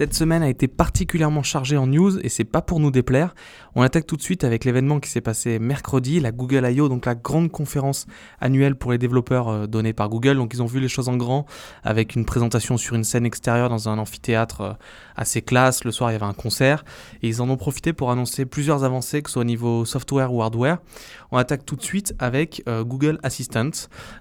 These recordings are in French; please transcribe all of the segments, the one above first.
Cette semaine a été particulièrement chargée en news et c'est pas pour nous déplaire. On attaque tout de suite avec l'événement qui s'est passé mercredi, la Google I.O., donc la grande conférence annuelle pour les développeurs euh, donnée par Google. Donc ils ont vu les choses en grand avec une présentation sur une scène extérieure dans un amphithéâtre euh, assez classe. Le soir, il y avait un concert et ils en ont profité pour annoncer plusieurs avancées, que ce soit au niveau software ou hardware. On attaque tout de suite avec euh, Google Assistant.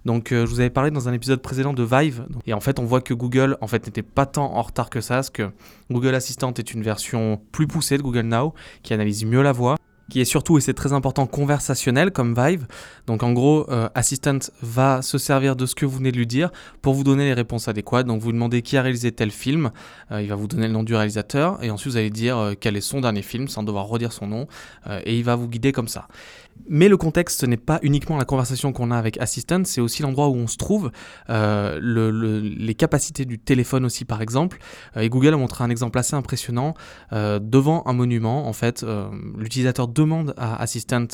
Donc je vous avais parlé dans un épisode précédent de Vive et en fait on voit que Google en fait n'était pas tant en retard que ça, parce que Google Assistant est une version plus poussée de Google Now qui analyse mieux la voix qui est surtout, et c'est très important, conversationnel comme Vive. Donc en gros, euh, Assistant va se servir de ce que vous venez de lui dire pour vous donner les réponses adéquates. Donc vous demandez qui a réalisé tel film, euh, il va vous donner le nom du réalisateur, et ensuite vous allez dire euh, quel est son dernier film sans devoir redire son nom, et il va vous guider comme ça. Mais le contexte, ce n'est pas uniquement la conversation qu'on a avec Assistant, c'est aussi l'endroit où on se trouve, les capacités du téléphone aussi par exemple. et Google a montré un exemple assez impressionnant devant un monument. En fait, l'utilisateur demande à Assistant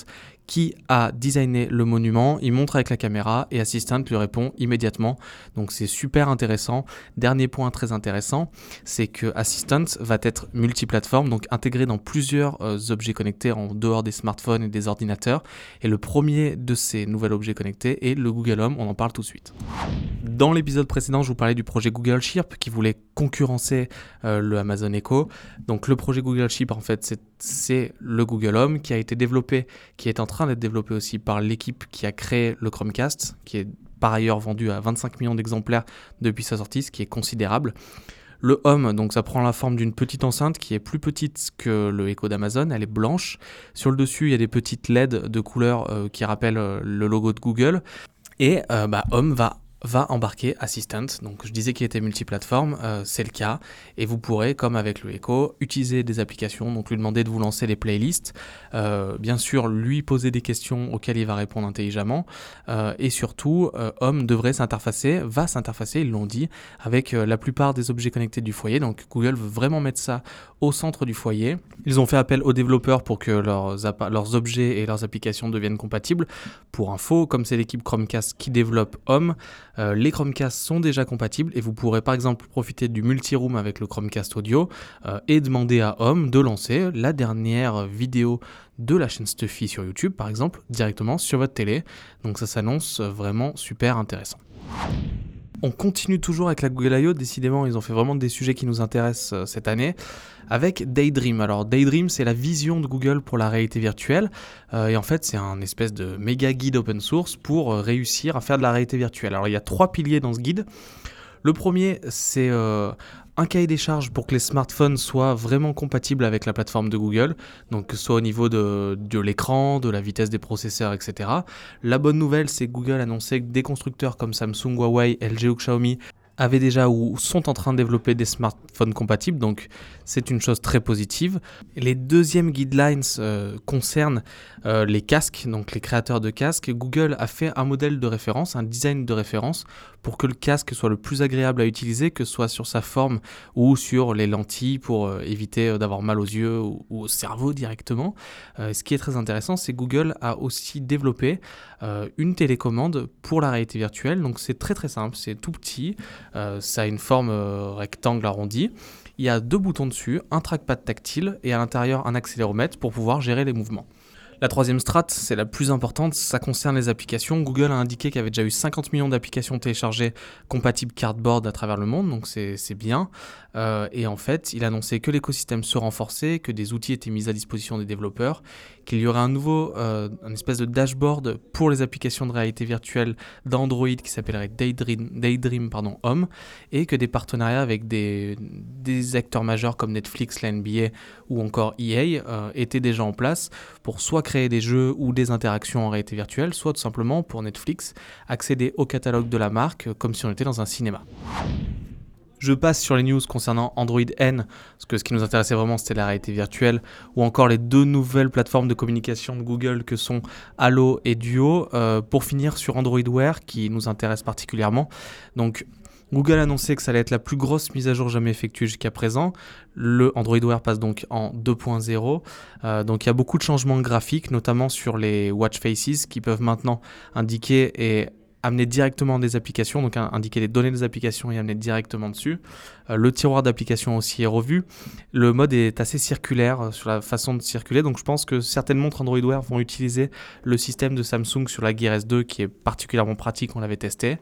qui a designé le monument, il montre avec la caméra et Assistant lui répond immédiatement. Donc c'est super intéressant. Dernier point très intéressant, c'est que Assistant va être multiplateforme, donc intégré dans plusieurs euh, objets connectés en dehors des smartphones et des ordinateurs. Et le premier de ces nouveaux objets connectés est le Google Home, on en parle tout de suite. Dans l'épisode précédent, je vous parlais du projet Google Chirp qui voulait concurrencer euh, le Amazon Echo. Donc le projet Google Chirp, en fait, c'est le Google Home qui a été développé, qui est en train d'être développé aussi par l'équipe qui a créé le Chromecast, qui est par ailleurs vendu à 25 millions d'exemplaires depuis sa sortie, ce qui est considérable. Le Home, donc ça prend la forme d'une petite enceinte qui est plus petite que le Echo d'Amazon, elle est blanche. Sur le dessus, il y a des petites LED de couleur euh, qui rappellent euh, le logo de Google. Et bah, Home va va embarquer Assistant. Donc je disais qu'il était multiplateforme, euh, c'est le cas. Et vous pourrez, comme avec le Echo, utiliser des applications, donc lui demander de vous lancer les playlists. Euh, bien sûr, lui poser des questions auxquelles il va répondre intelligemment. Euh, et surtout, Home devrait s'interfacer, va s'interfacer, ils l'ont dit, avec la plupart des objets connectés du foyer. Donc Google veut vraiment mettre ça au centre du foyer. Ils ont fait appel aux développeurs pour que leurs, leurs objets et leurs applications deviennent compatibles. Pour info, comme c'est l'équipe Chromecast qui développe Home, euh, les Chromecast sont déjà compatibles et vous pourrez par exemple profiter du multi-room avec le Chromecast audio euh, et demander à Home de lancer la dernière vidéo de la chaîne Stuffy sur YouTube par exemple directement sur votre télé. Donc ça s'annonce vraiment super intéressant. On continue toujours avec la Google I.O. Décidément, ils ont fait vraiment des sujets qui nous intéressent euh, cette année. Avec Daydream. Alors, Daydream, c'est la vision de Google pour la réalité virtuelle. Euh, et en fait, c'est un espèce de méga guide open source pour euh, réussir à faire de la réalité virtuelle. Alors, il y a trois piliers dans ce guide. Le premier, c'est un cahier des charges pour que les smartphones soient vraiment compatibles avec la plateforme de Google, donc que ce soit au niveau de, de l'écran, de la vitesse des processeurs, etc. La bonne nouvelle, c'est que Google a annoncé que des constructeurs comme Samsung, Huawei, LG ou Xiaomi avaient déjà ou sont en train de développer des smartphones compatibles, donc c'est une chose très positive. Les deuxièmes guidelines euh, concernent euh, les casques, donc les créateurs de casques. Google a fait un modèle de référence, un design de référence, pour que le casque soit le plus agréable à utiliser, que ce soit sur sa forme ou sur les lentilles, pour euh, éviter d'avoir mal aux yeux ou, au cerveau directement. ce qui est très intéressant, c'est Google a aussi développé une télécommande pour la réalité virtuelle, donc c'est très très simple, c'est tout petit. Euh, ça a une forme euh, rectangle arrondi. Il y a deux boutons dessus, un trackpad tactile et à l'intérieur un accéléromètre pour pouvoir gérer les mouvements. La troisième strate, c'est la plus importante, ça concerne les applications. Google a indiqué qu'il y avait déjà eu 50 millions d'applications téléchargées compatibles Cardboard à travers le monde, donc c'est bien. Euh, et en fait, il a annoncé que l'écosystème se renforçait, que des outils étaient mis à disposition des développeurs, qu'il y aurait un nouveau, euh, un espèce de dashboard pour les applications de réalité virtuelle d'Android qui s'appellerait Daydream, Daydream pardon, Home, et que des partenariats avec des, des acteurs majeurs comme Netflix, la NBA ou encore EA euh, étaient déjà en place pour soit créer des jeux ou des interactions en réalité virtuelle, soit tout simplement pour Netflix accéder au catalogue de la marque comme si on était dans un cinéma. Je passe sur les news concernant Android N, parce que ce qui nous intéressait vraiment c'était la réalité virtuelle, ou encore les deux nouvelles plateformes de communication de Google que sont Allo et Duo, euh, pour finir sur Android Wear qui nous intéresse particulièrement. Donc Google a annoncé que ça allait être la plus grosse mise à jour jamais effectuée jusqu'à présent. Le Android Wear passe donc en 2.0. Euh, donc il y a beaucoup de changements graphiques, notamment sur les watch faces qui peuvent maintenant indiquer et amener directement des applications, donc indiquer les données des applications et amener directement dessus. Euh, le tiroir d'applications aussi est revu. Le mode est assez circulaire euh, sur la façon de circuler, donc je pense que certaines montres Android Wear vont utiliser le système de Samsung sur la Gear S2 qui est particulièrement pratique, on l'avait testé.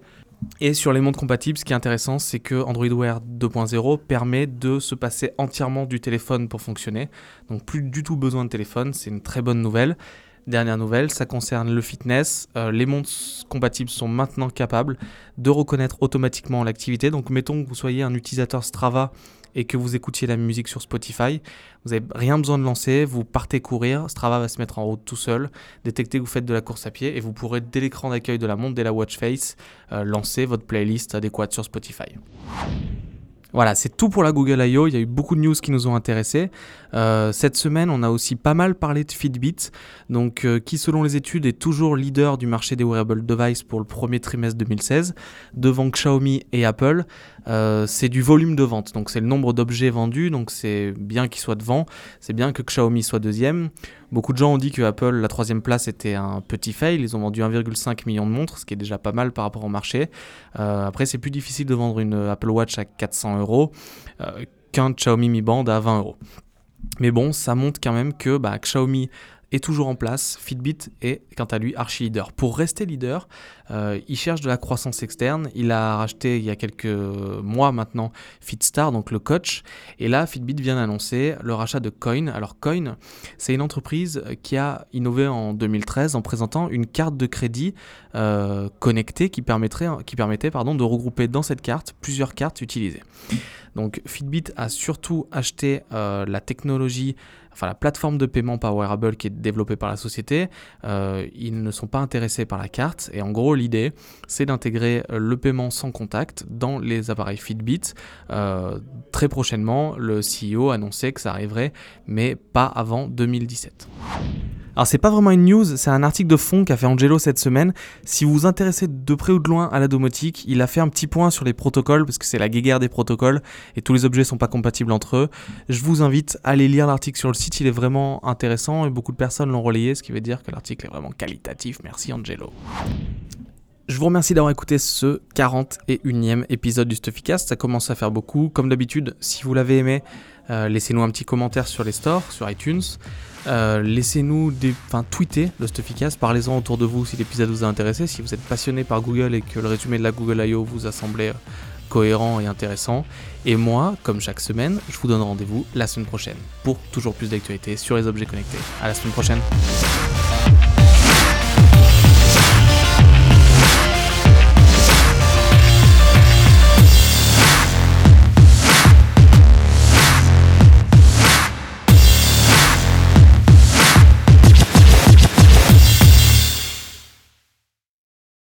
Et sur les montres compatibles, ce qui est intéressant, c'est que Android Wear 2.0 permet de se passer entièrement du téléphone pour fonctionner. Donc plus du tout besoin de téléphone, c'est une très bonne nouvelle. Dernière nouvelle, ça concerne le fitness. Euh, les montres compatibles sont maintenant capables de reconnaître automatiquement l'activité. Donc mettons que vous soyez un utilisateur Strava et que vous écoutiez la musique sur Spotify, vous n'avez rien besoin de lancer, vous partez courir, Strava va se mettre en route tout seul, détecter que vous faites de la course à pied et vous pourrez dès l'écran d'accueil de la montre, dès la watch face, euh, lancer votre playlist adéquate sur Spotify. Voilà, c'est tout pour la Google I.O. Il y a eu beaucoup de news qui nous ont intéressés. Euh, cette semaine, on a aussi pas mal parlé de Fitbit, donc euh, qui selon les études est toujours leader du marché des wearable devices pour le premier trimestre 2016, devant Xiaomi et Apple. Euh, c'est du volume de vente, donc c'est le nombre d'objets vendus, donc c'est bien qu'il soit devant, c'est bien que Xiaomi soit deuxième. Beaucoup de gens ont dit que Apple, la troisième place, était un petit fail. Ils ont vendu 1,5 million de montres, ce qui est déjà pas mal par rapport au marché. Euh, après, c'est plus difficile de vendre une Apple Watch à 400 euros euh, qu'un Xiaomi Mi Band à 20 euros. Mais bon, ça montre quand même que bah, Xiaomi est toujours en place. Fitbit est quant à lui archi leader. Pour rester leader, euh, il cherche de la croissance externe. Il a racheté il y a quelques mois maintenant Fitstar, donc le coach. Et là, Fitbit vient d'annoncer le rachat de Coin. Alors Coin, c'est une entreprise qui a innové en 2013 en présentant une carte de crédit euh, connectée qui, permettrait, qui permettait pardon, de regrouper dans cette carte plusieurs cartes utilisées. Donc Fitbit a surtout acheté euh, la technologie enfin la plateforme de paiement par wearable qui est développée par la société, euh, ils ne sont pas intéressés par la carte. Et en gros, l'idée, c'est d'intégrer euh, le paiement sans contact dans les appareils Fitbit. Très prochainement, le CEO annonçait que ça arriverait, mais pas avant 2017. Alors c'est pas vraiment une news, c'est un article de fond qu'a fait Angelo cette semaine. Si vous vous intéressez de près ou de loin à la domotique, il a fait un petit point sur les protocoles parce que c'est la guéguerre des protocoles et tous les objets sont pas compatibles entre eux. Je vous invite à aller lire l'article sur le site, il est vraiment intéressant et beaucoup de personnes l'ont relayé, ce qui veut dire que l'article est vraiment qualitatif. Merci Angelo. Je vous remercie d'avoir écouté ce 41e épisode du Stuffycast. Ça commence à faire beaucoup. Comme d'habitude, si vous l'avez aimé, euh, laissez-nous un petit commentaire sur les stores, sur iTunes. Euh, laissez-nous des, enfin, tweeter le Stuffycast, parlez-en autour de vous si l'épisode vous a intéressé, si vous êtes passionné par Google et que le résumé de la Google I.O. vous a semblé cohérent et intéressant. Et moi, comme chaque semaine, je vous donne rendez-vous la semaine prochaine pour toujours plus d'actualités sur les objets connectés. À la semaine prochaine.